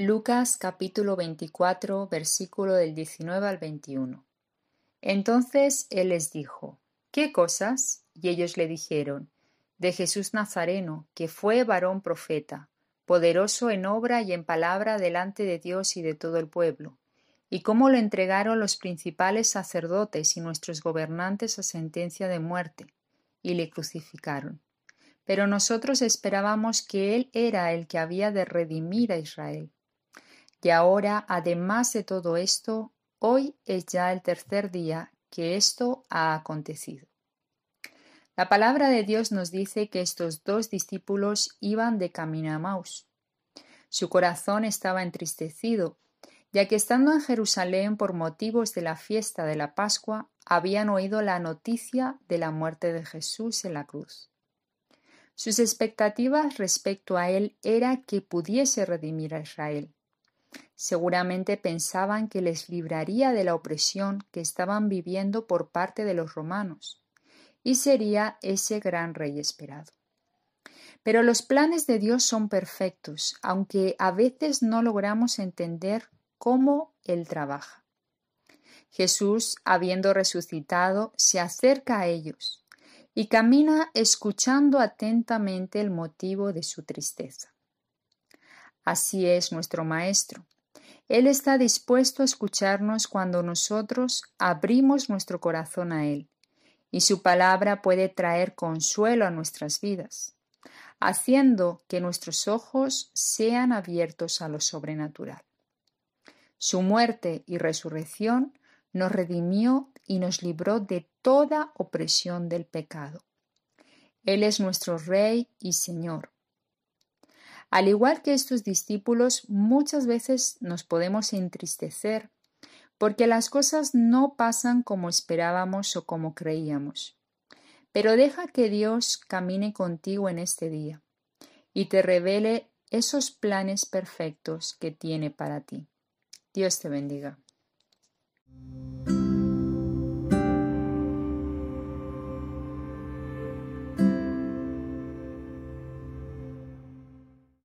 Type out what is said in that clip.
Lucas capítulo 24 versículo del 19 al 21. Entonces él les dijo, ¿qué cosas? Y ellos le dijeron, de Jesús Nazareno, que fue varón profeta, poderoso en obra y en palabra delante de Dios y de todo el pueblo, y cómo lo entregaron los principales sacerdotes y nuestros gobernantes a sentencia de muerte, y le crucificaron. Pero nosotros esperábamos que Él era el que había de redimir a Israel. Y ahora, además de todo esto, hoy es ya el tercer día que esto ha acontecido. La palabra de Dios nos dice que estos dos discípulos iban de camino a Maus. Su corazón estaba entristecido, ya que estando en Jerusalén por motivos de la fiesta de la Pascua, habían oído la noticia de la muerte de Jesús en la cruz. Sus expectativas respecto a él era que pudiese redimir a Israel. Seguramente pensaban que les libraría de la opresión que estaban viviendo por parte de los romanos, y sería ese gran rey esperado. Pero los planes de Dios son perfectos, aunque a veces no logramos entender cómo Él trabaja. Jesús, habiendo resucitado, se acerca a ellos y camina escuchando atentamente el motivo de su tristeza. Así es nuestro Maestro. Él está dispuesto a escucharnos cuando nosotros abrimos nuestro corazón a Él, y su palabra puede traer consuelo a nuestras vidas, haciendo que nuestros ojos sean abiertos a lo sobrenatural. Su muerte y resurrección nos redimió y nos libró de toda opresión del pecado. Él es nuestro Rey y Señor al igual que estos discípulos, muchas veces nos podemos entristecer porque las cosas no pasan como esperábamos o como creíamos. Pero deja que Dios camine contigo en este día y te revele esos planes perfectos que tiene para ti. Dios te bendiga.